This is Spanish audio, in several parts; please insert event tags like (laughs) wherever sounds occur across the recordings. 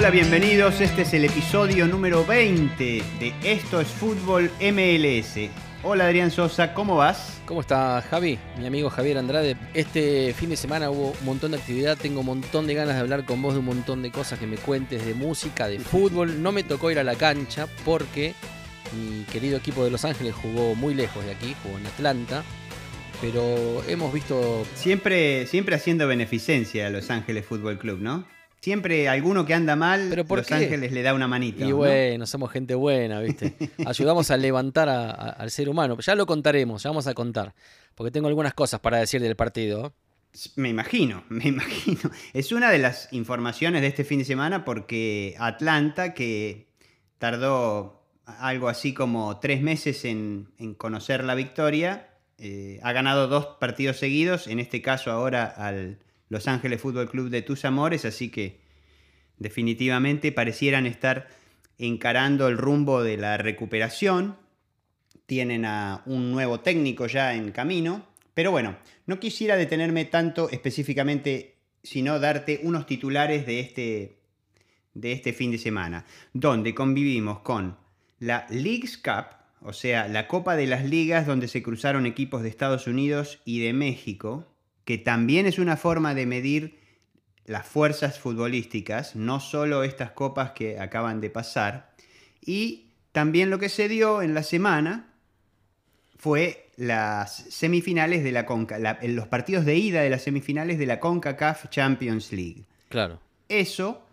Hola, bienvenidos. Este es el episodio número 20 de Esto es Fútbol MLS. Hola Adrián Sosa, ¿cómo vas? ¿Cómo está Javi? Mi amigo Javier Andrade. Este fin de semana hubo un montón de actividad, tengo un montón de ganas de hablar con vos de un montón de cosas que me cuentes, de música, de fútbol. No me tocó ir a la cancha porque mi querido equipo de Los Ángeles jugó muy lejos de aquí, jugó en Atlanta. Pero hemos visto... Siempre, siempre haciendo beneficencia a Los Ángeles Fútbol Club, ¿no? Siempre alguno que anda mal, ¿Pero por Los qué? Ángeles le da una manita. Y ¿no? bueno, somos gente buena, ¿viste? (laughs) Ayudamos a levantar a- a- al ser humano. Ya lo contaremos, ya vamos a contar. Porque tengo algunas cosas para decir del partido. Me imagino, (laughs) me imagino. Es una de las informaciones de este fin de semana porque Atlanta, que tardó algo así como tres meses en, en conocer la victoria, eh, ha ganado dos partidos seguidos, en este caso ahora al Los Ángeles Fútbol Club de Tus Amores, así que definitivamente parecieran estar encarando el rumbo de la recuperación. Tienen a un nuevo técnico ya en camino. Pero bueno, no quisiera detenerme tanto específicamente, sino darte unos titulares de este, de este fin de semana, donde convivimos con la Leagues Cup, o sea, la Copa de las Ligas donde se cruzaron equipos de Estados Unidos y de México, que también es una forma de medir las fuerzas futbolísticas, no solo estas copas que acaban de pasar, y también lo que se dio en la semana fue las semifinales de la Conca, la- los partidos de ida de las semifinales de la CONCACAF Champions League. Claro. Eso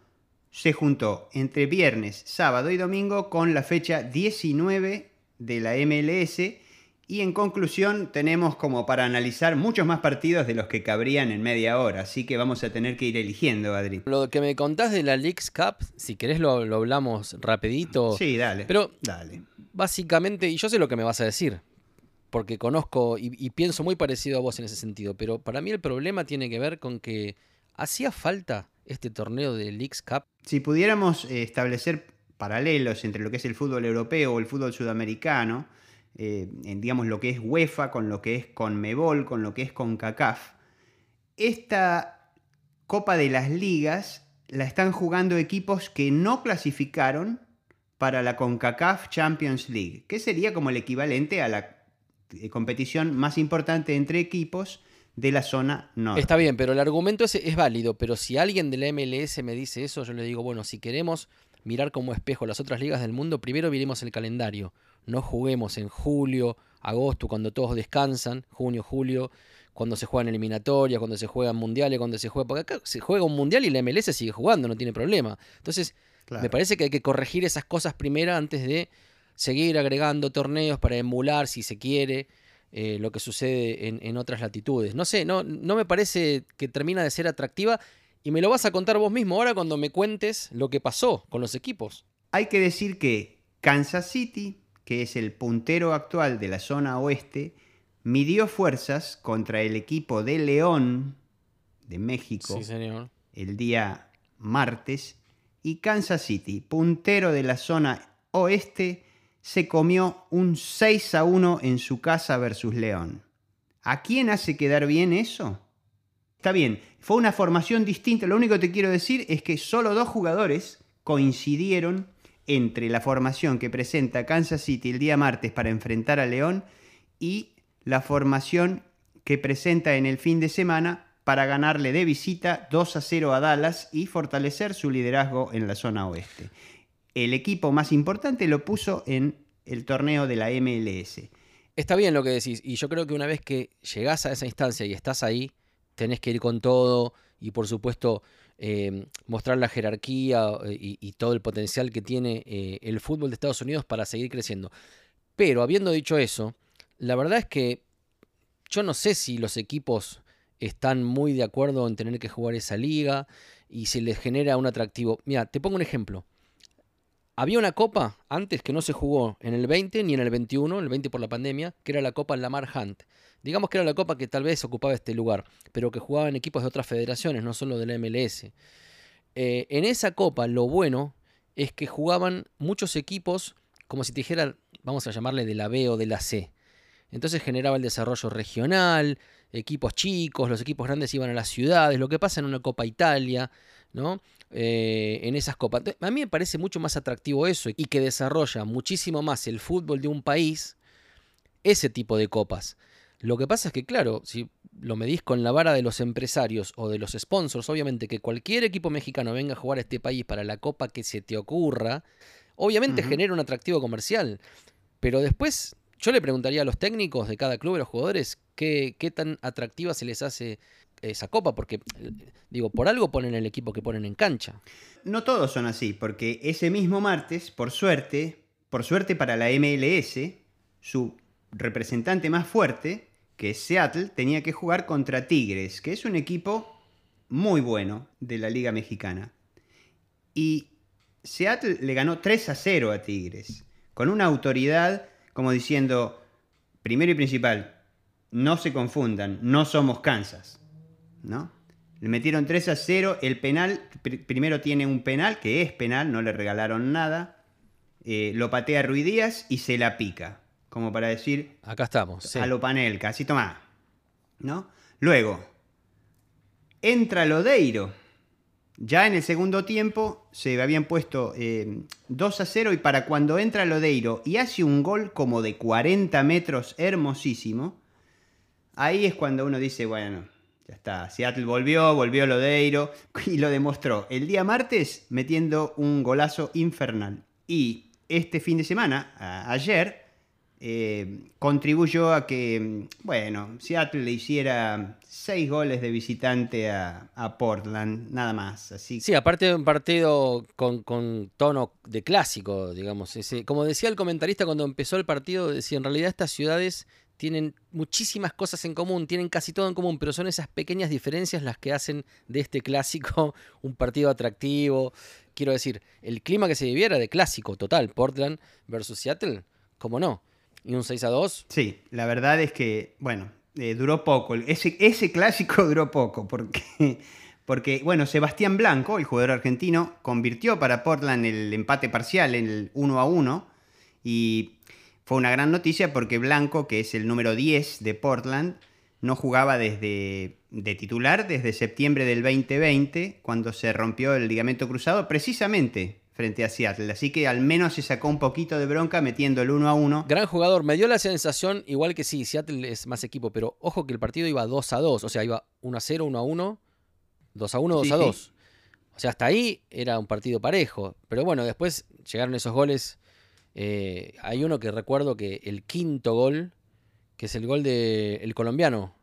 se juntó entre viernes, sábado y domingo con la fecha 19 de la MLS y en conclusión tenemos como para analizar muchos más partidos de los que cabrían en media hora, así que vamos a tener que ir eligiendo, Adri. Lo que me contás de la Leagues Cup, si querés lo, lo hablamos rapidito. Sí, dale. Pero dale. básicamente, y yo sé lo que me vas a decir, porque conozco y, y pienso muy parecido a vos en ese sentido, pero para mí el problema tiene que ver con que hacía falta este torneo de Leagues Cup. Si pudiéramos eh, establecer paralelos entre lo que es el fútbol europeo o el fútbol sudamericano, eh, en digamos lo que es UEFA con lo que es CONMEBOL, con lo que es CONCACAF, esta Copa de las Ligas la están jugando equipos que no clasificaron para la CONCACAF Champions League, que sería como el equivalente a la eh, competición más importante entre equipos de la zona norte. Está bien, pero el argumento ese es válido, pero si alguien de la MLS me dice eso, yo le digo, bueno, si queremos mirar como espejo las otras ligas del mundo, primero miremos el calendario. No juguemos en julio, agosto, cuando todos descansan, junio, julio, cuando se juegan eliminatorias, cuando se juegan mundiales, cuando se juega. Porque acá se juega un mundial y la MLS sigue jugando, no tiene problema. Entonces, Claro. me parece que hay que corregir esas cosas primero antes de seguir agregando torneos para emular, si se quiere, eh, lo que sucede en, en otras latitudes. No sé, no, no me parece que termina de ser atractiva y me lo vas a contar vos mismo ahora cuando me cuentes lo que pasó con los equipos. Hay que decir que Kansas City, que es el puntero actual de la zona oeste, midió fuerzas contra el equipo de León de México Sí, señor. el día martes y Kansas City, puntero de la zona oeste, se comió un 6 a 1 en su casa versus León. ¿A quién hace quedar bien eso? Está bien, fue una formación distinta. Lo único que te quiero decir es que solo dos jugadores coincidieron entre la formación que presenta Kansas City el día martes para enfrentar a León y la formación que presenta en el fin de semana para ganarle de visita 2 a 0 a Dallas y fortalecer su liderazgo en la zona oeste. El equipo más importante lo puso en el torneo de la MLS. Está bien lo que decís, y yo creo que una vez que llegás a esa instancia y estás ahí, tenés que ir con todo y por supuesto eh, mostrar la jerarquía eh, y, y todo el potencial que tiene eh, el fútbol de Estados Unidos para seguir creciendo. Pero habiendo dicho eso, la verdad es que yo no sé si los equipos están muy de acuerdo en tener que jugar esa liga y si les genera un atractivo. Mira, te pongo un ejemplo. Había una copa antes que no se jugó en el 20 ni en el 21, el 20 por la pandemia, que era la Copa Lamar Hunt. Digamos que era la copa que tal vez ocupaba este lugar, pero que jugaban equipos de otras federaciones, no solo de la MLS. Eh, en esa copa lo bueno es que jugaban muchos equipos, como si dijera, vamos a llamarle de la B o de la C. Entonces generaba el desarrollo regional, equipos chicos, los equipos grandes iban a las ciudades, lo que pasa en una Copa Italia, ¿no? Eh, en esas copas. A mí me parece mucho más atractivo eso y que desarrolla muchísimo más el fútbol de un país ese tipo de copas. Lo que pasa es que, claro, si lo medís con la vara de los empresarios o de los sponsors, obviamente que cualquier equipo mexicano venga a jugar a este país para la copa que se te ocurra, obviamente genera un atractivo comercial. Pero después yo le preguntaría a los técnicos de cada club, a los jugadores, qué, qué tan atractiva se les hace esa copa, porque digo, por algo ponen el equipo que ponen en cancha. No todos son así, porque ese mismo martes, por suerte, por suerte para la MLS, su representante más fuerte, que es Seattle, tenía que jugar contra Tigres, que es un equipo muy bueno de la Liga Mexicana. Y Seattle le ganó 3 a 0 a Tigres, con una autoridad como diciendo, primero y principal, no se confundan, no somos Kansas. ¿No? Le metieron 3 a 0, el penal, primero tiene un penal, que es penal, no le regalaron nada, eh, lo patea Ruiz Díaz y se la pica como para decir... Acá estamos. A lo panel, casi toma. ¿No? Luego, entra Lodeiro. Ya en el segundo tiempo se habían puesto 2 eh, a 0 y para cuando entra Lodeiro y hace un gol como de 40 metros hermosísimo, ahí es cuando uno dice, bueno, ya está, Seattle volvió, volvió Lodeiro y lo demostró el día martes metiendo un golazo infernal. Y este fin de semana, ayer, eh, contribuyó a que, bueno, Seattle le hiciera seis goles de visitante a, Portland, nada más. Así. Sí, aparte de un partido con, tono de clásico, digamos. Ese, como decía el comentarista cuando empezó el partido, decía, en realidad estas ciudades tienen muchísimas cosas en común, tienen casi todo en común, pero son esas pequeñas diferencias las que hacen de este clásico (laughs) un partido atractivo. Quiero decir, el clima que se viviera de clásico total, Portland versus Seattle, ¿cómo no? y un 6 a 2. Sí, la verdad es que, bueno, eh, duró poco. Ese, clásico (laughs) duró poco porque, porque, bueno, Sebastián Blanco, el jugador argentino, convirtió para Portland el empate parcial en el 1 a 1 y fue una gran noticia porque Blanco, que es el número 10 de Portland, no jugaba desde de titular desde septiembre del 2020, cuando se rompió el ligamento cruzado, precisamente frente a Seattle. Así que al menos se sacó un poquito de bronca metiendo el 1 a 1. Gran jugador. Me dio la sensación, igual que sí, Seattle es más equipo, pero ojo que el partido iba 2 a 2. O sea, iba 1 a 0, 1 a 1, 2 a 1, 2 a 2. O sea, hasta ahí era un partido parejo. Pero bueno, después llegaron esos goles. Eh, hay uno que recuerdo que el quinto gol, que es el gol del colombiano,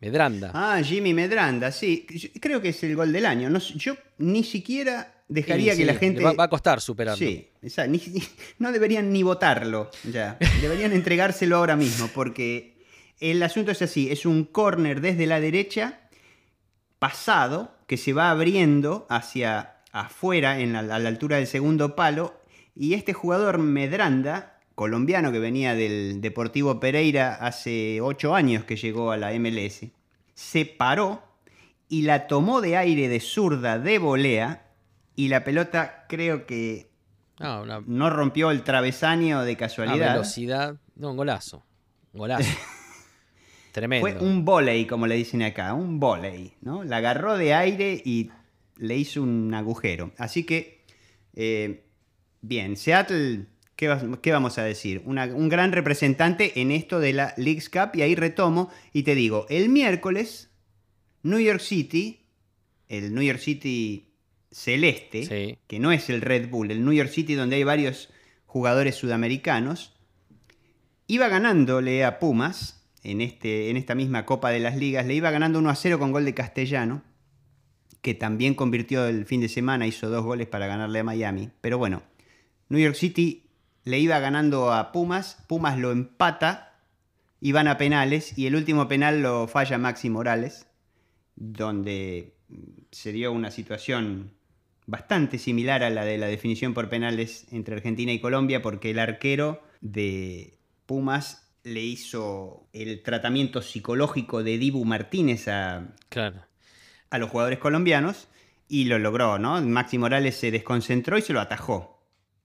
Medranda. Ah, Jimmy Medranda, sí. Creo que es el gol del año. No, yo ni siquiera dejaría que la gente. Va, a costar superarlo. Sí, (laughs) no deberían ni votarlo ya. Deberían entregárselo ahora mismo, porque el asunto es así: es un corner desde la derecha, pasado, que se va abriendo hacia afuera, en a la altura del segundo palo, y este jugador Medranda, colombiano que venía del Deportivo Pereira hace ocho años que llegó a la MLS, se paró y la tomó de aire de zurda de volea y la pelota creo que ah, no rompió el travesaño de casualidad. Una velocidad, no, un golazo. Un golazo. (laughs) Tremendo. Fue un volei, como le dicen acá, un volei, ¿no? La agarró de aire y le hizo un agujero. Así que, eh, bien, Seattle, ¿qué, vamos a decir? un gran representante en esto de la League's Cup y ahí retomo y te digo, el miércoles, New York City, el New York City celeste, que no es el Red Bull, el New York City donde hay varios jugadores sudamericanos, iba ganándole a Pumas en, este, en esta misma Copa de las Ligas, le iba ganando 1 a 0 con gol de Castellano, que también convirtió el fin de semana, hizo dos goles para ganarle a Miami. Pero bueno, New York City le iba ganando a Pumas, Pumas lo empata y van a penales, y el último penal lo falla Maxi Morales, donde se dio una situación bastante similar a la de la definición por penales entre Argentina y Colombia, porque el arquero de Pumas le hizo el tratamiento psicológico de Dibu Martínez a, a los jugadores colombianos y lo logró, ¿no? Maxi Morales se desconcentró y se lo atajó.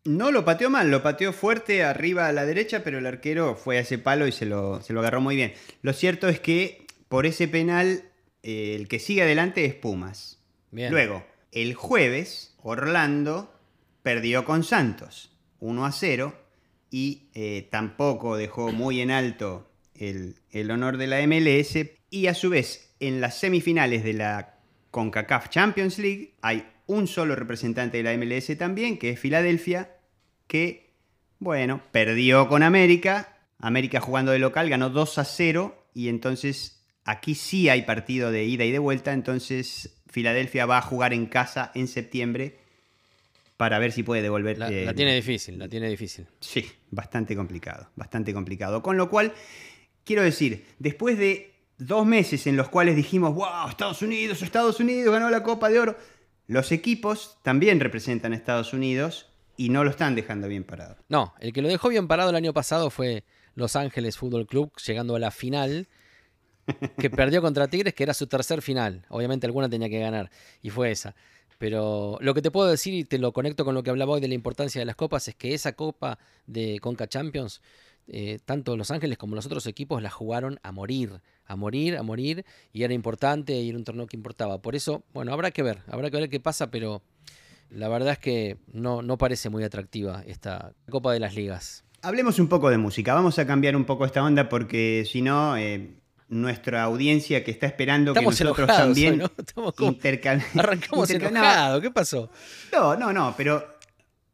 No lo pateó mal, lo pateó fuerte arriba a la derecha, pero el arquero fue a ese palo y se lo, se lo agarró muy bien. Lo cierto es que por ese penal eh, el que sigue adelante es Pumas. Bien. Luego, el jueves, Orlando perdió con Santos 1 a 0 y eh, tampoco dejó muy en alto el, el honor de la MLS. Y a su vez, en las semifinales de la CONCACAF Champions League hay un solo representante de la MLS también, que es Filadelfia, que, bueno, perdió con América. América jugando de local ganó 2 a 0 y entonces aquí sí hay partido de ida y de vuelta, entonces Filadelfia va a jugar en casa en septiembre para ver si puede devolver. La, eh, la tiene difícil, la tiene difícil. Sí, bastante complicado, bastante complicado. Con lo cual, quiero decir, después de dos meses en los cuales dijimos, wow, Estados Unidos, Estados Unidos ganó la Copa de Oro, los equipos también representan a Estados Unidos y no lo están dejando bien parado. No, el que lo dejó bien parado el año pasado fue Los Ángeles Fútbol Club, llegando a la final, que (laughs) perdió contra Tigres, que era su tercer final. Obviamente alguna tenía que ganar, y fue esa. Pero lo que te puedo decir, y te lo conecto con lo que hablaba hoy de la importancia de las copas, es que esa copa de Conca Champions, eh, tanto Los Ángeles como los otros equipos la jugaron a morir, a morir, a morir, y era importante y era un torneo que importaba. Por eso, bueno, habrá que ver, habrá que ver qué pasa, pero la verdad es que no, no parece muy atractiva esta Copa de las Ligas. Hablemos un poco de música, vamos a cambiar un poco esta onda porque si no, eh, nuestra audiencia que está esperando Estamos que nosotros también hoy, ¿no? Estamos como- (laughs) Arrancamos ¿qué pasó? No, no, no, pero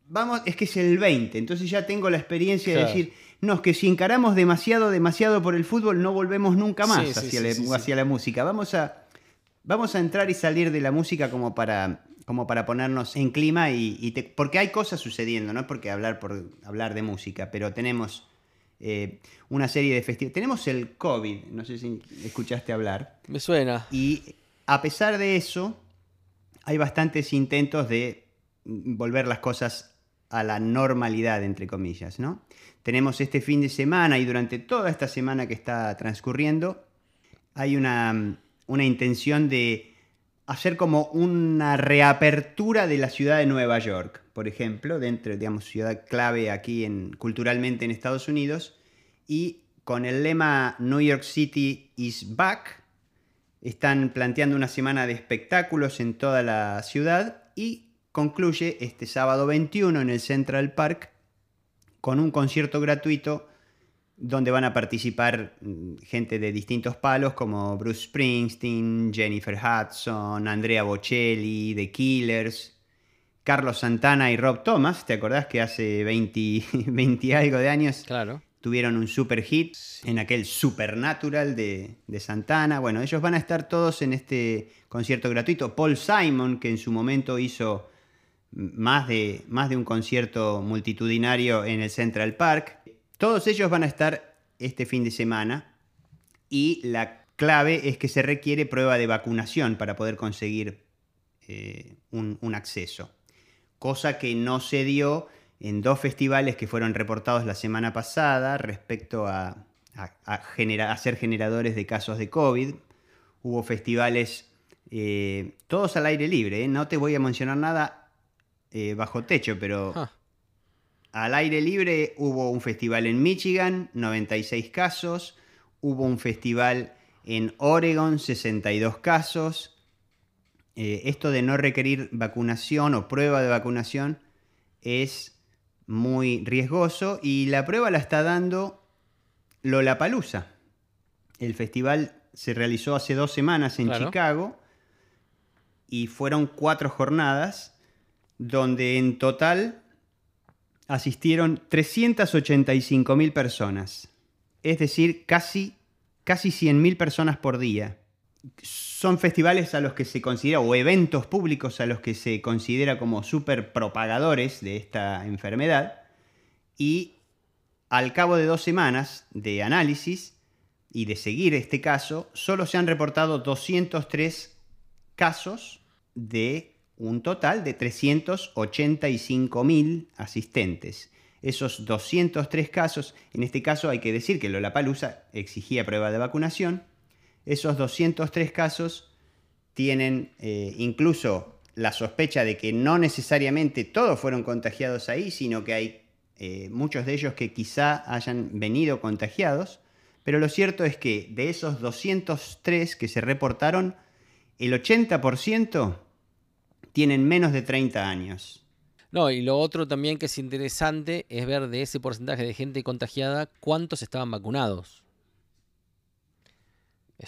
vamos, es que es el 20, entonces ya tengo la experiencia de decir, no, es que si encaramos demasiado, demasiado por el fútbol, no volvemos nunca más Sí, hacia, sí, la, sí, sí. hacia la música. Vamos a, vamos a entrar y salir de la música como para, como para ponernos en clima y, y te- porque hay cosas sucediendo, no es porque hablar por hablar de música, pero tenemos eh, una serie de festivales. Tenemos el COVID, no sé si escuchaste hablar. Me suena. Y a pesar de eso, hay bastantes intentos de volver las cosas a la normalidad, entre comillas, ¿no? Tenemos este fin de semana y durante toda esta semana que está transcurriendo, hay una, una intención de hacer como una reapertura de la ciudad de Nueva York, por ejemplo, dentro, digamos, ciudad clave aquí en, culturalmente en Estados Unidos, y con el lema New York City is back, están planteando una semana de espectáculos en toda la ciudad y concluye este sábado 21 en el Central Park con un concierto gratuito donde van a participar mm, gente de distintos palos como Bruce Springsteen, Jennifer Hudson, Andrea Bocelli, The Killers, Carlos Santana y Rob Thomas. ¿Te acordás que hace 20, 20 (laughs) y algo de años Claro. tuvieron un super hit en aquel Supernatural de, de Santana. Bueno, ellos van a estar todos en este concierto gratuito. Paul Simon, que en su momento hizo más de, más de un concierto multitudinario en el Central Park. Todos ellos van a estar este fin de semana y la clave es que se requiere prueba de vacunación para poder conseguir eh, un, acceso. Cosa que no se dio en dos festivales que fueron reportados la semana pasada respecto a, ser generadores de casos de COVID. Hubo festivales eh, todos al aire libre, ¿eh? no te voy a mencionar nada bajo techo, pero al aire libre hubo un festival en Michigan, 96 casos, hubo un festival en Oregon, 62 casos. Eh, esto de no requerir vacunación o prueba de vacunación es muy riesgoso y la prueba la está dando Lollapalooza. El festival se realizó hace dos semanas en Claro. Chicago y fueron cuatro jornadas donde en total asistieron 385.000 personas. Es decir, casi, casi 100.000 personas por día. Son festivales a los que se considera, o eventos públicos a los que se considera como super propagadores de esta enfermedad. Y al cabo de dos semanas de análisis y de seguir este caso, solo se han reportado 203 casos de un total de 385.000 asistentes. Esos 203 casos, en este caso hay que decir que Lollapalooza exigía prueba de vacunación, esos 203 casos tienen eh, incluso la sospecha de que no necesariamente todos fueron contagiados ahí, sino que hay eh, muchos de ellos que quizá hayan venido contagiados. Pero lo cierto es que de esos 203 que se reportaron, el 80% tienen menos de 30 años. No, y lo otro también que es interesante es ver de ese porcentaje de gente contagiada cuántos estaban vacunados.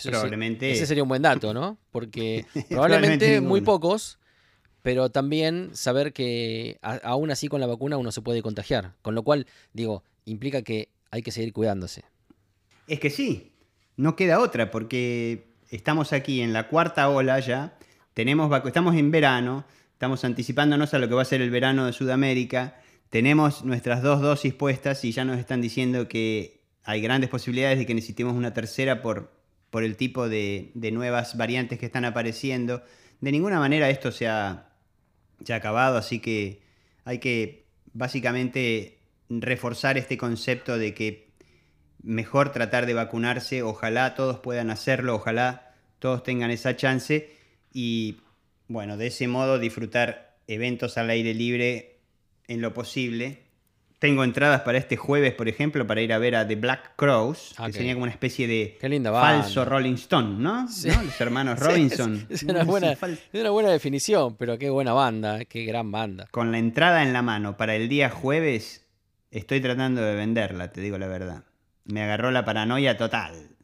probablemente. ese sería un buen dato, ¿no? Porque (laughs) probablemente, muy pocos, pero también saber que aún así con la vacuna uno se puede contagiar. Con lo cual, digo, implica que hay que seguir cuidándose. Es que sí, no queda otra, porque estamos aquí en la cuarta ola ya, tenemos estamos en verano, estamos anticipándonos a lo que va a ser el verano de Sudamérica, tenemos nuestras dos dosis puestas y ya nos están diciendo que hay grandes posibilidades de que necesitemos una tercera por, por el tipo de, nuevas variantes que están apareciendo. De ninguna manera esto se ha, se ha acabado, así que hay que básicamente reforzar este concepto de que mejor tratar de vacunarse, ojalá todos puedan hacerlo, ojalá todos tengan esa chance y bueno, de ese modo disfrutar eventos al aire libre en lo posible. Tengo entradas para este jueves, por ejemplo, para ir a ver a The Black Crows, que sería como una especie de falso Rolling Stone, ¿no? (laughs) Los hermanos Robinson. es, una buena, es, una buena, definición, pero qué buena banda, qué gran banda. Con la entrada en la mano para el día jueves, estoy tratando de venderla, te digo la verdad me agarró la paranoia total.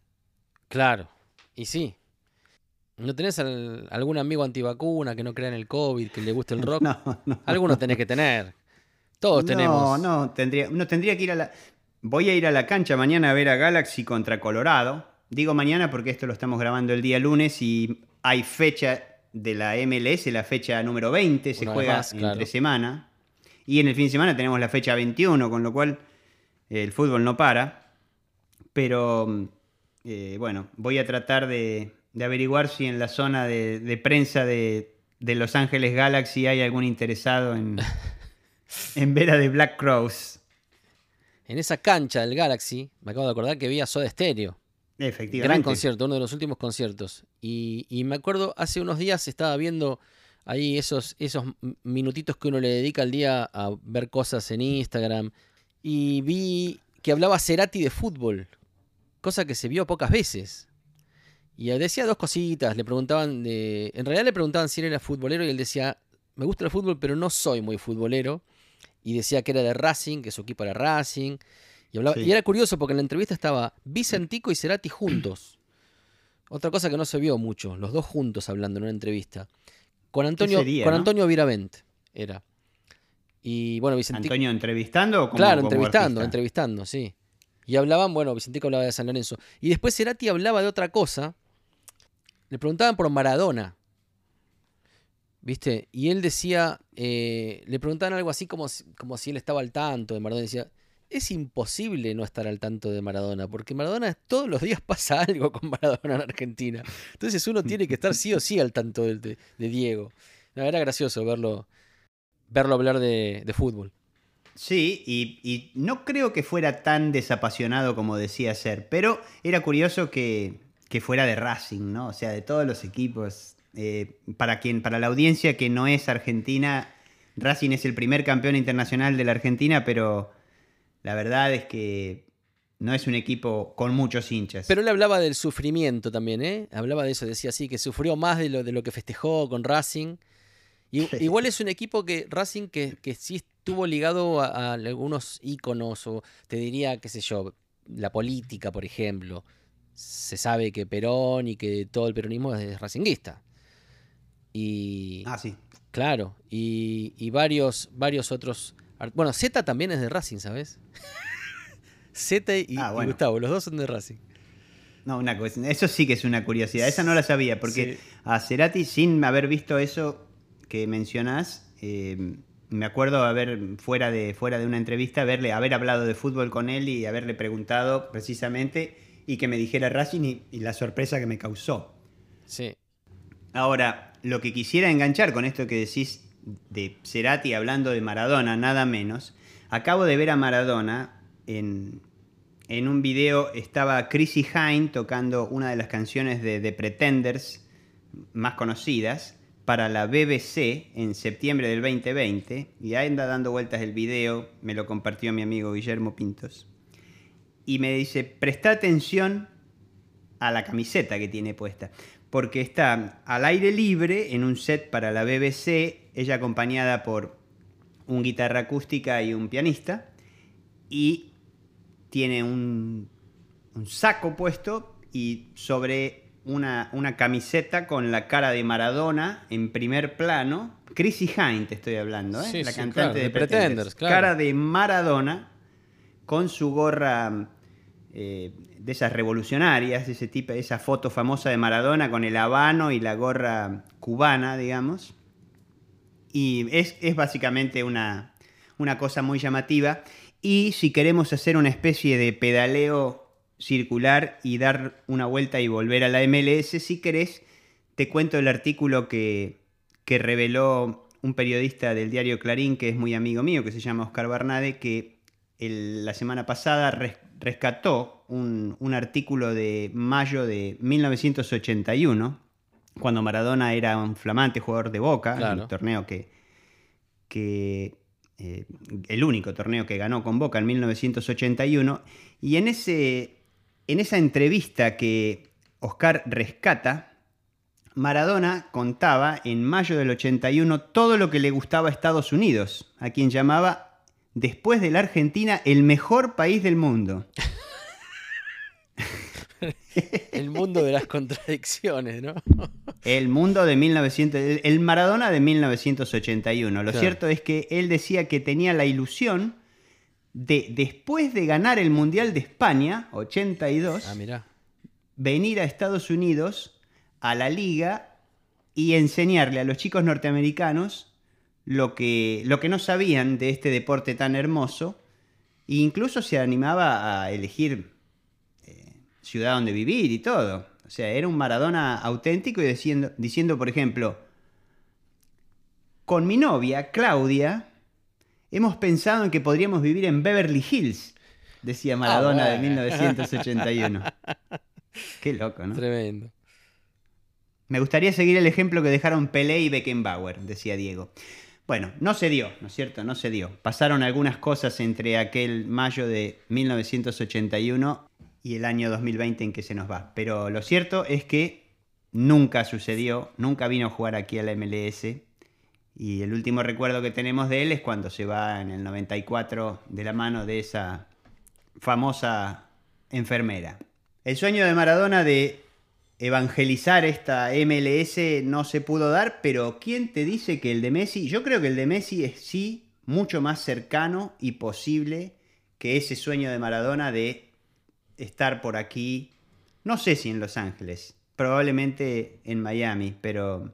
Claro, y sí. ¿No tenés algún amigo antivacuna que no crea en el COVID, que le guste el (laughs) rock? No, no. Algunos tenés que tener. Todos tenemos. No, no, tendría, no, tendría que ir a la. Voy a ir a la cancha mañana a ver a Galaxy contra Colorado. Digo mañana porque esto lo estamos grabando el día lunes y hay fecha de la MLS, la fecha número 20, se juega entre semana. Y en el fin de semana tenemos la fecha 21, con lo cual el fútbol no para. Pero eh, bueno, voy a tratar de, averiguar si en la zona de, prensa de, Los Ángeles Galaxy hay algún interesado en, (laughs) en ver a The Black Crows. En esa cancha del Galaxy, me acabo de acordar que vi a Soda Stereo. Efectivamente. Gran concierto, uno de los últimos conciertos. Y, me acuerdo, hace unos días estaba viendo ahí esos, esos minutitos que uno le dedica al día a ver cosas en Instagram. Y vi que hablaba Cerati de fútbol cosa que se vio pocas veces. Y decía dos cositas, le preguntaban de... En realidad le preguntaban si él era futbolero y él decía, me gusta el fútbol, pero no soy muy futbolero. Y decía que era de Racing, que su equipo era Racing. Y, y era curioso porque en la entrevista estaba Vicentico y Cerati juntos. Otra cosa que no se vio mucho, los dos juntos hablando en una entrevista. Con Antonio, con Antonio Viravent era. Y bueno, Vicentico. ¿Antonio entrevistando o Claro, entrevistando, entrevistando, sí. Y hablaban, bueno, Vicentico hablaba de San Lorenzo. Y después Cerati hablaba de otra cosa. Le preguntaban por Maradona. ¿Viste? Y él decía, eh, le preguntaban algo así como, como si él estaba al tanto de Maradona. decía, es imposible no estar al tanto de Maradona, porque Maradona todos los días (laughs) pasa algo con Maradona en Argentina. Entonces uno tiene que estar sí o sí al tanto de, Diego. era gracioso verlo, verlo hablar de, fútbol. Sí, y, no creo que fuera tan desapasionado como decía ser, pero era curioso que, fuera de Racing, ¿no? O sea, de todos los equipos. Eh, para quien, para la audiencia que no es argentina, Racing es el primer campeón internacional de la Argentina, pero la verdad es que no es un equipo con muchos hinchas. Pero él hablaba del sufrimiento también, ¿eh? Hablaba de eso, decía así, que sufrió más de lo, de lo que festejó con Racing. (laughs) igual es un equipo que Racing que, que sí estuvo ligado a, algunos íconos, o te diría, qué sé yo, la política, por ejemplo. Se sabe que Perón y que todo el peronismo es racinguista. Y, ah, sí. Claro, y, varios, varios otros. Bueno, Z también es de Racing, ¿sabes? (laughs) Z y, ah, Gustavo, los dos son de Racing. No, una cosa, eso sí que es una curiosidad. Esa no la sabía, porque a Cerati, sin haber visto eso que mencionás, eh, me acuerdo haber, fuera de, fuera de una entrevista, haberle, haber hablado de fútbol con él y haberle preguntado precisamente y que me dijera Racing y, la sorpresa que me causó. Sí. Ahora, lo que quisiera enganchar con esto que decís de Cerati hablando de Maradona, nada menos, acabo de ver a Maradona en, en un video, estaba Chrissy Hine tocando una de las canciones de The Pretenders más conocidas para la BBC en septiembre del 2020, y ahí anda dando vueltas el video, me lo compartió mi amigo Guillermo Pintos, y me dice, presta atención a la camiseta que tiene puesta, porque está al aire libre en un set para la BBC, ella acompañada por un guitarra acústica y un pianista, y tiene un, un saco puesto y sobre una, una, camiseta con la cara de Maradona en primer plano. Chrissy Hind te estoy hablando, ¿eh? Sí, la sí, cantante claro, de de Pretenders. Pretenders, claro. Cara de Maradona con su gorra eh, de esas revolucionarias, ese tipo, esa foto famosa de Maradona con el habano y la gorra cubana, digamos. Y es, es básicamente una, una cosa muy llamativa. Y si queremos hacer una especie de pedaleo circular y dar una vuelta y volver a la MLS, si querés, te cuento el artículo que, que reveló un periodista del diario Clarín, que es muy amigo mío, que se llama Oscar Barnade, que el- la semana pasada res- rescató un, un artículo de mayo de 1981, cuando Maradona era un flamante jugador de Boca, Claro. el torneo que, que eh, el único torneo que ganó con Boca en 1981, y en, ese, en esa entrevista que Oscar rescata, Maradona contaba en mayo del 81 todo lo que le gustaba a Estados Unidos, a quien llamaba, después de la Argentina, el mejor país del mundo. (laughs) El mundo de las contradicciones, ¿no? El mundo de 1900, el- Maradona de 1981. Lo Claro. cierto es que él decía que tenía la ilusión de, después de ganar el Mundial de España, 82, Ah, mirá. venir a Estados Unidos, a la liga, y enseñarle a los chicos norteamericanos lo que, lo que no sabían de este deporte tan hermoso. E incluso se animaba a elegir eh, ciudad donde vivir y todo. O sea, era un Maradona auténtico y diciendo, diciendo, por ejemplo, con mi novia, Claudia, hemos pensado en que podríamos vivir en Beverly Hills, decía Maradona de bueno. 1981. (laughs) Qué loco, ¿no? Tremendo. Me gustaría seguir el ejemplo que dejaron Pelé y Beckenbauer, decía Diego. Bueno, no se dio, ¿no es cierto? No se dio. Pasaron algunas cosas entre aquel mayo de 1981 y el año 2020 en que se nos va. Pero lo cierto es que nunca sucedió, nunca vino a jugar aquí a la MLS. Y el último recuerdo que tenemos de él es cuando se va en el 94 de la mano de esa famosa enfermera. El sueño de Maradona de evangelizar esta MLS no se pudo dar, pero ¿quién te dice que el de Messi? Yo creo que el de Messi es sí mucho más cercano y posible que ese sueño de Maradona de estar por aquí, no sé si en Los Ángeles, probablemente en Miami, pero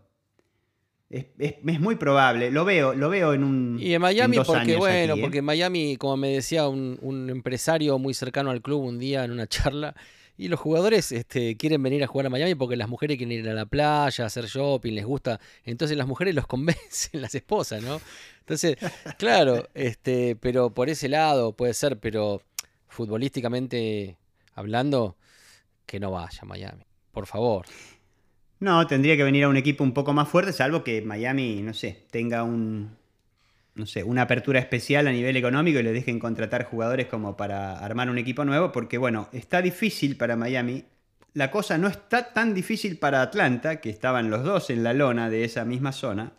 es, es- es muy probable, lo veo, lo veo en un... Y en Miami, porque bueno, aquí, ¿eh? porque en Miami, como me decía un, un empresario muy cercano al club un día en una (laughs) charla, y los jugadores este, quieren venir a jugar a Miami porque las mujeres quieren ir a la playa, hacer shopping, les gusta. Entonces las mujeres los (laughs) convencen, las esposas, ¿no? Entonces, claro, este, pero por ese lado puede ser, pero futbolísticamente hablando, que no vaya a Miami. Por favor. No, tendría que venir a un equipo un poco más fuerte, salvo que Miami, no sé, tenga un, no sé, una apertura especial a nivel económico y le dejen contratar jugadores como para armar un equipo nuevo, porque bueno, está difícil para Miami. La cosa no está tan difícil para Atlanta, que estaban los dos en la lona de esa misma zona.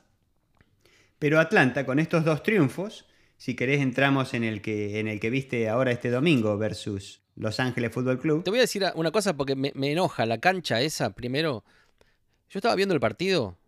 Pero Atlanta, con estos dos triunfos, si querés entramos en el que, en el que viste ahora este domingo versus Los Ángeles Fútbol Club. Te voy a decir una cosa porque me, me enoja. La cancha esa, primero. Yo estaba viendo el partido.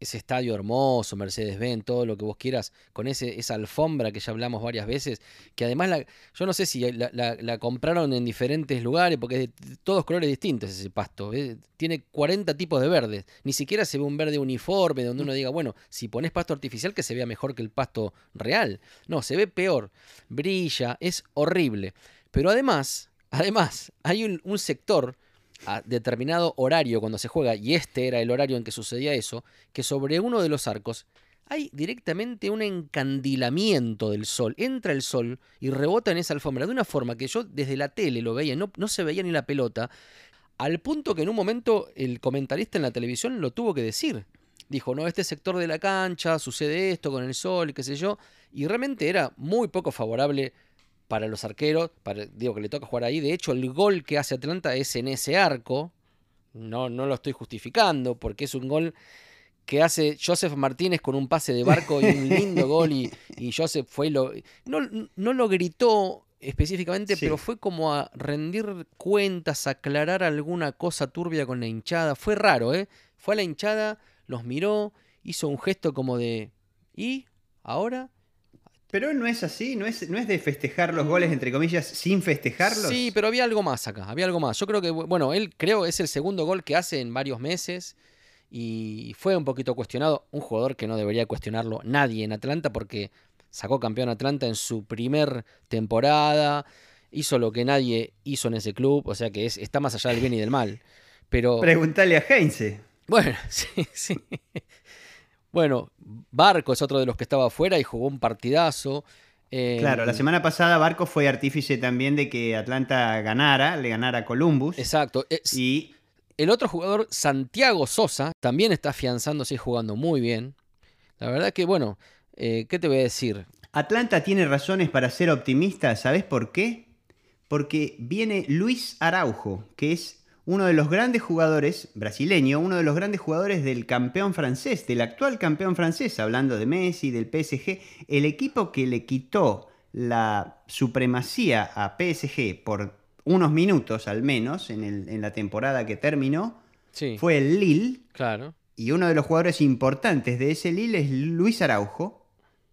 Ese estadio hermoso, Mercedes-Benz, todo lo que vos quieras, con ese, esa alfombra que ya hablamos varias veces, que además la, yo no sé si la, la- la compraron en diferentes lugares, porque es de todos colores distintos ese pasto. eh, Tiene 40 tipos de verdes. Ni siquiera se ve un verde uniforme donde uno diga, bueno, si pones pasto artificial que se vea mejor que el pasto real. No, se ve peor. Brilla, es horrible. Pero además, además, hay un, un sector a determinado horario cuando se juega, y este era el horario en que sucedía eso, que sobre uno de los arcos hay directamente un encandilamiento del sol. Entra el sol y rebota en esa alfombra de una forma que yo desde la tele lo veía, no, no se veía ni la pelota, al punto que en un momento el comentarista en la televisión lo tuvo que decir. dijo, no, este sector de la cancha sucede esto con el sol qué sé yo, y realmente era muy poco favorable para los arqueros, para, digo que le toca jugar ahí, de hecho el gol que hace Atlanta es en ese arco, no, no lo estoy justificando, porque es un gol que hace Joseph Martínez con un pase de barco y un (laughs) lindo gol y, y Joseph fue y lo... No, no lo gritó específicamente, pero fue como a rendir cuentas, aclarar alguna cosa turbia con la hinchada. Fue raro, ¿eh? Fue a la hinchada, los miró, hizo un gesto como de... ¿Y? ¿Ahora? Pero no es así, no es, no es de festejar los goles, entre comillas, sin festejarlos. Sí, pero había algo más acá, había algo más. Yo creo que, bueno, él creo es el segundo gol que hace en varios meses y fue un poquito cuestionado. Un jugador que no debería cuestionarlo nadie en Atlanta porque sacó campeón Atlanta en su primer temporada, hizo lo que nadie hizo en ese club, o sea que es, está más allá del bien y del mal. Pero... Preguntale a Heinze. Bueno, (laughs) sí, sí. Bueno, Barco es otro de los que estaba afuera y jugó un partidazo. claro, la em, semana pasada Barco fue artífice también de que Atlanta ganara, le ganara a Columbus. Exacto. y el otro jugador, Santiago Sosa, también está afianzándose y jugando muy bien. La verdad que, bueno, eh, ¿qué te voy a decir? Atlanta tiene razones para ser optimista, ¿sabes por qué? Porque viene Luis Araujo, que es uno de los grandes jugadores, brasileño, uno de los grandes jugadores del campeón francés, del actual campeón francés, hablando de Messi, del PSG, el equipo que le quitó la supremacía a PSG por unos minutos al menos en, la temporada que terminó, fue el Lille. Claro. Y uno de los jugadores importantes de ese Lille es Luis Araujo,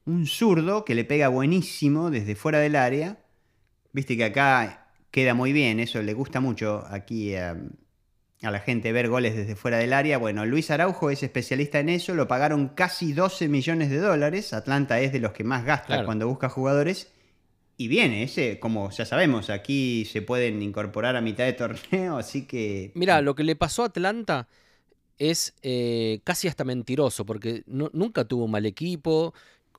un zurdo que le pega buenísimo desde fuera del área. Viste que acá queda muy bien, eso le gusta mucho aquí a, la gente ver goles desde fuera del área. Bueno, Luis Araujo es especialista en eso, lo pagaron casi 12 millones de dólares, Atlanta es de los que más gasta cuando busca jugadores. Y viene, ese, como ya sabemos, aquí se pueden incorporar a mitad de torneo, así que... Mira, lo que le pasó a Atlanta es eh, casi hasta mentiroso, porque nunca tuvo un mal equipo,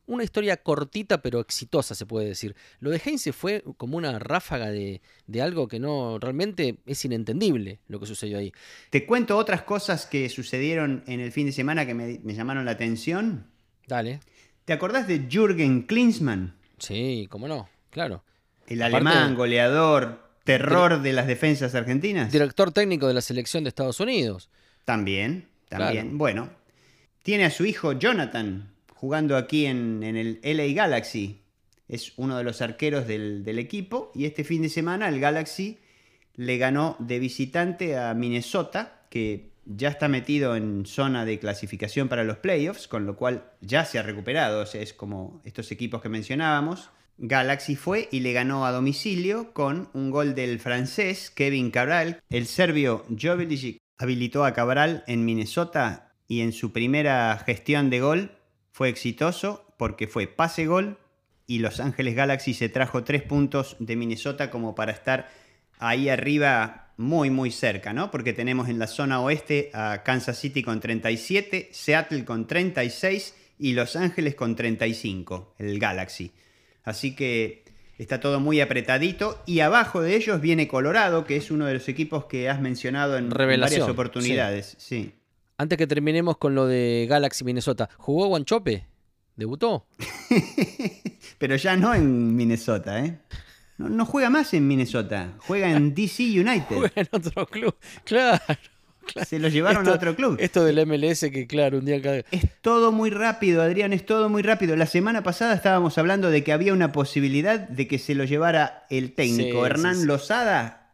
una historia cortita pero exitosa, se puede decir. Lo de Heinze fue como una ráfaga de, algo que no realmente es inentendible lo que sucedió ahí. Te cuento otras cosas que sucedieron en el fin de semana que me, llamaron la atención. Dale. ¿Te acordás de Jürgen Klinsmann? Sí, cómo no, claro. El alemán, goleador, terror de las defensas argentinas. Director técnico de la selección de Estados Unidos. También, también. Bueno, tiene a su hijo Jonathan, jugando aquí en, el LA Galaxy. Es uno de los arqueros del, equipo y este fin de semana el Galaxy le ganó de visitante a Minnesota, que ya está metido en zona de clasificación para los playoffs, con lo cual ya se ha recuperado, es como estos equipos que mencionábamos. Galaxy fue y le ganó a domicilio con un gol del francés Kevin Cabral. El serbio Joveljic habilitó a Cabral en Minnesota y en su primera gestión de gol fue exitoso porque fue pase-gol y Los Ángeles Galaxy se trajo tres puntos de Minnesota como para estar ahí arriba muy muy cerca, ¿no? Porque tenemos en la zona oeste a Kansas City con 37, Seattle con 36 y Los Ángeles con 35, el Galaxy. Así que está todo muy apretadito y abajo de ellos viene Colorado, que es uno de los equipos que has mencionado en varias oportunidades. sí. Antes que terminemos con lo de Galaxy Minnesota, ¿jugó Guanchope? ¿Debutó? (laughs) Pero ya no en Minnesota, ¿eh? No, juega más en Minnesota, juega en (laughs) DC United. Juega en otro club, (laughs) claro. Se lo llevaron a otro club. Esto del MLS que claro, un día Es todo muy rápido, Adrián, es todo muy rápido. La semana pasada estábamos hablando de que había una posibilidad de que se lo llevara el técnico Hernán Lozada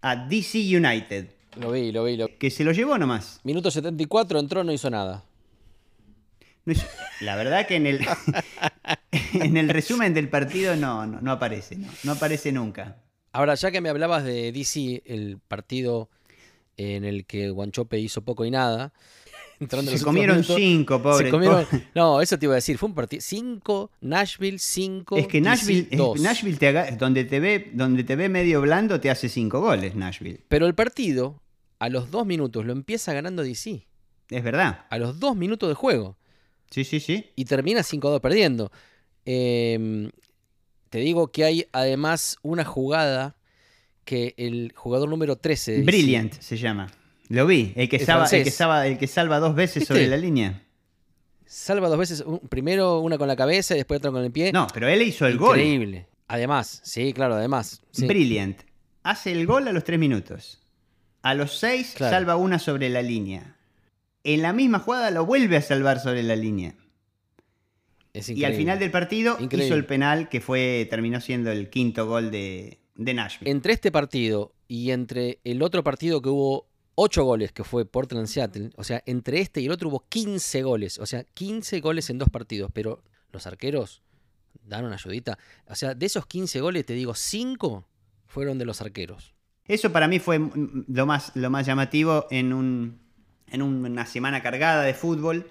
a DC United. Lo vi, lo vi. Lo... Que se lo llevó nomás. Minuto 74, entró, no hizo nada. La verdad que en el, (laughs) en el resumen del partido no, no, aparece, no, no aparece nunca. Ahora, ya que me hablabas de DC, el partido en el que Guanchope hizo poco y nada. Se comieron cinco, pobre. no, eso te iba a decir. Fue un partido. Cinco, Nashville, cinco. Es que Nashville, Nashville te donde, te ve, donde te ve medio blando, te hace cinco goles, Nashville. Pero el partido, a los dos minutos, lo empieza ganando DC. Es verdad. A los dos minutos de juego. Sí, sí, sí. Y termina 5-2 perdiendo. Em, te digo que hay además una jugada que el jugador número 13. Brilliant se llama. Lo vi, el que, salva, el que, salva, el que salva dos veces sobre la línea. Salva dos veces, primero una con la cabeza y después otra con el pie. No, pero él hizo el gol. Increíble. Además, sí, claro, además. Brilliant. Hace el gol a los tres minutos. A los seis salva una sobre la línea. En la misma jugada lo vuelve a salvar sobre la línea. y al final del partido hizo el penal que fue terminó siendo el quinto gol de, de Nashville. Entre este partido y entre el otro partido que hubo ocho goles, que fue Portland Seattle, o sea, entre este y el otro hubo 15 goles, o sea, 15 goles en dos partidos, pero los arqueros dan una ayudita. O sea, de esos 15 goles, te digo, 5 fueron de los arqueros. Eso para mí fue lo más, lo más llamativo en, un, en una semana cargada de fútbol.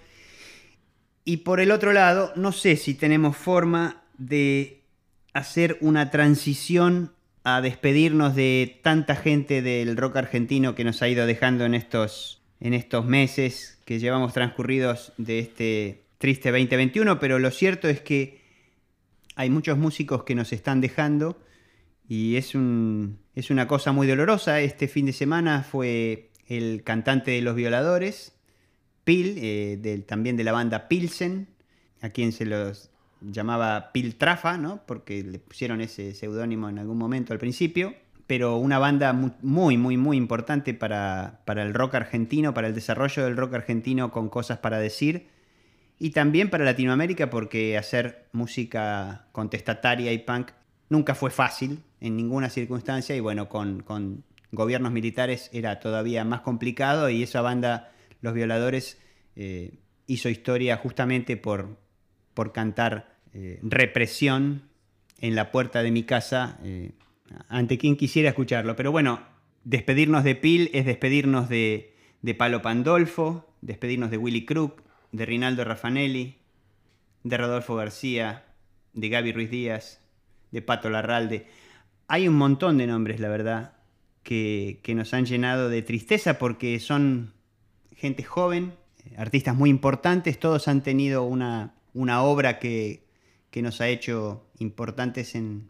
Y por el otro lado, no sé si tenemos forma de hacer una transición a despedirnos de tanta gente del rock argentino que nos ha ido dejando en estos, en estos meses que llevamos transcurridos de este triste 2021, pero lo cierto es que hay muchos músicos que nos están dejando y es, un, es una cosa muy dolorosa. Este fin de semana fue el cantante de Los Violadores, Pil, eh, también de la banda Pilsen, a quien se los llamaba Piltrafa, ¿no? porque le pusieron ese seudónimo en algún momento al principio, pero una banda muy, muy, muy importante para, para el rock argentino, para el desarrollo del rock argentino con cosas para decir y también para Latinoamérica porque hacer música contestataria y punk nunca fue fácil en ninguna circunstancia y bueno, con, gobiernos militares era todavía más complicado y esa banda, Los Violadores, eh, hizo historia justamente por, por cantar eh, represión en la puerta de mi casa eh, ante quien quisiera escucharlo. Pero bueno, despedirnos de Pil es despedirnos de, de Palo Pandolfo, despedirnos de Willy Crook, de Rinaldo Raffanelli, de Rodolfo García, de Gaby Ruiz Díaz, de Pato Larralde. Hay un montón de nombres, la verdad, que, nos han llenado de tristeza porque son gente joven, artistas muy importantes, todos han tenido una, una obra que, nos ha hecho importantes en,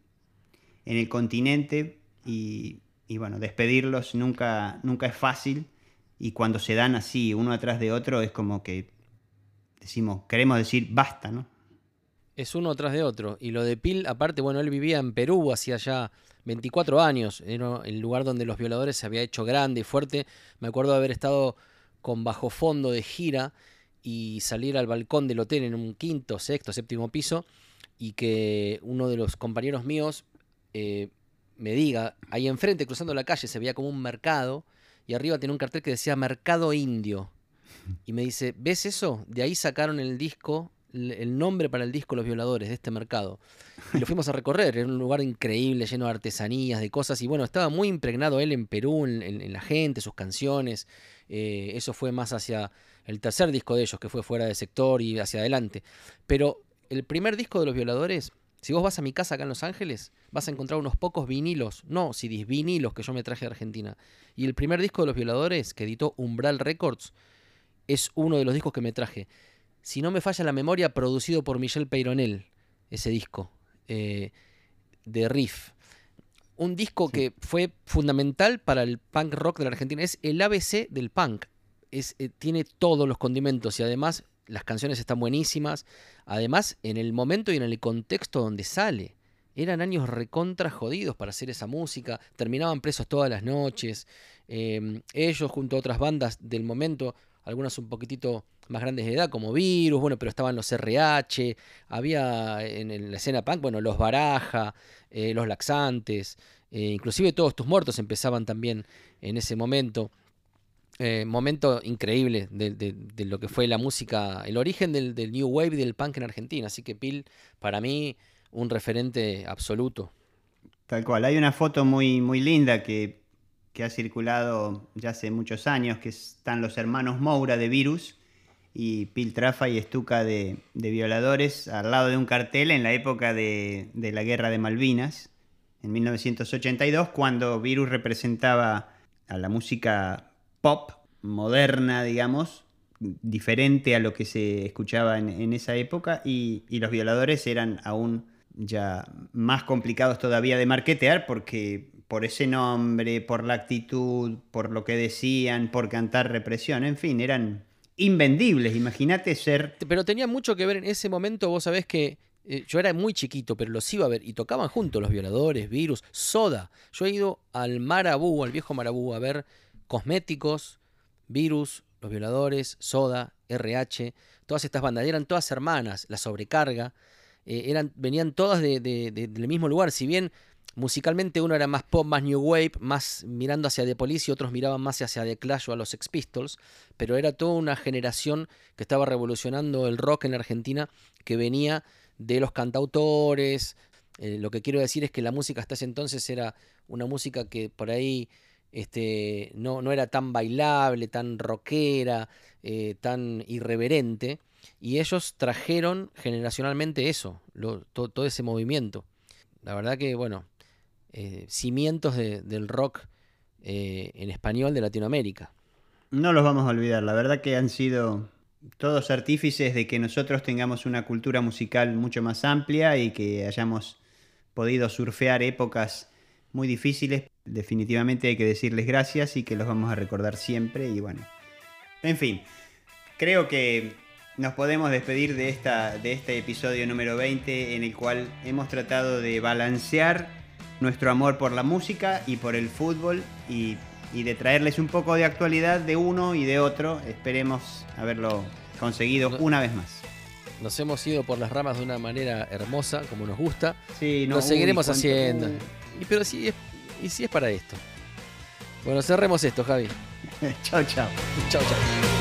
el continente y, bueno, despedirlos nunca, nunca es fácil y cuando se dan así uno atrás de otro es como que decimos, queremos decir basta, ¿no? Es uno tras de otro. Y lo de Pil, aparte, bueno, él vivía en Perú hacía ya 24 años. Era el lugar donde los violadores se había hecho grande y fuerte. Me acuerdo de haber estado con bajo fondo de gira y salir al balcón del hotel en un quinto, sexto, séptimo piso y que uno de los compañeros míos eh, me diga, ahí enfrente, cruzando la calle, se veía como un mercado y arriba tenía un cartel que decía Mercado Indio. Y me dice, ¿ves eso? De ahí sacaron el disco el nombre para el disco Los Violadores de este mercado. Y lo fuimos a recorrer, era un lugar increíble, lleno de artesanías, de cosas, y bueno, estaba muy impregnado él en Perú, en, la gente, sus canciones. Eh, eso fue más hacia el tercer disco de ellos, que fue fuera de sector y hacia adelante. Pero el primer disco de Los Violadores, si vos vas a mi casa acá en Los Ángeles, vas a encontrar unos pocos vinilos, no CDs, vinilos que yo me traje de Argentina. Y el primer disco de Los Violadores, que editó Umbral Records, es uno de los discos que me traje si no me falla la memoria, producido por Michel Peyronel, ese disco eh, de Riff. Un disco que fue fundamental para el punk rock de la Argentina. Es el ABC del punk. Eh, tiene todos los condimentos y además las canciones están buenísimas. Además, en el momento y en el contexto donde sale. Eran años recontra jodidos para hacer esa música. Terminaban presos todas las noches. Eh, ellos junto a otras bandas del momento, algunas un poquitito más grandes de edad, como Virus, bueno, pero estaban los RH, había en la escena punk, bueno, los Baraja, eh, los Laxantes, eh, inclusive todos tus muertos empezaban también en ese momento. Eh, momento increíble de, lo que fue la música, el origen del, New Wave y del punk en Argentina. Así que Pil, para mí, un referente absoluto. Tal cual. Hay una foto muy, muy linda que, ha circulado ya hace muchos años, que están los hermanos Moura de Virus y Piltrafa y Estuca de, violadores al lado de un cartel en la época de, la Guerra de Malvinas, en 1982, cuando Virus representaba a la música pop moderna, digamos, diferente a lo que se escuchaba en, esa época, y, y, los violadores eran aún ya más complicados todavía de marketear porque por ese nombre, por la actitud, por lo que decían, por cantar represión, en fin, eran invendibles. Imagínate ser. Pero tenía mucho que ver en ese momento, vos sabés que eh, yo era muy chiquito, pero los iba a ver y tocaban juntos los violadores, virus, soda. Yo he ido al Marabú, al viejo Marabú, a ver cosméticos, virus, los violadores, soda, RH, todas estas bandas, eran todas hermanas, la sobrecarga, eh, eran, venían todas del mismo lugar, si bien musicalmente uno era más pop, más new wave, más mirando hacia The Police y otros miraban más hacia The Clash o a los Sex Pistols, pero era toda una generación que estaba revolucionando el rock en Argentina que venía de los cantautores. Eh, lo que quiero decir es que la música hasta ese entonces era una música que por ahí este, no, no era tan bailable, tan rockera, eh, tan irreverente. Y ellos trajeron generacionalmente eso, todo, ese movimiento. La verdad que, bueno, eh, cimientos del rock en español de Latinoamérica. No los vamos a olvidar, la verdad que han sido todos artífices de que nosotros tengamos una cultura musical mucho más amplia y que hayamos podido surfear épocas muy difíciles. Definitivamente hay que decirles gracias y que los vamos a recordar siempre y bueno. En fin, creo que nos podemos despedir de, esta, de este episodio número 20 en el cual hemos tratado de balancear nuestro amor por la música y por el fútbol y y de traerles un poco de actualidad de uno y de otro. Esperemos haberlo conseguido una vez más. Nos hemos ido por las ramas de una manera hermosa, como nos gusta. Sí, no, Lo seguiremos haciendo. Pero es, y si es para esto. Bueno, cerremos esto, Javi. (laughs) chao, chao. Chao, chao.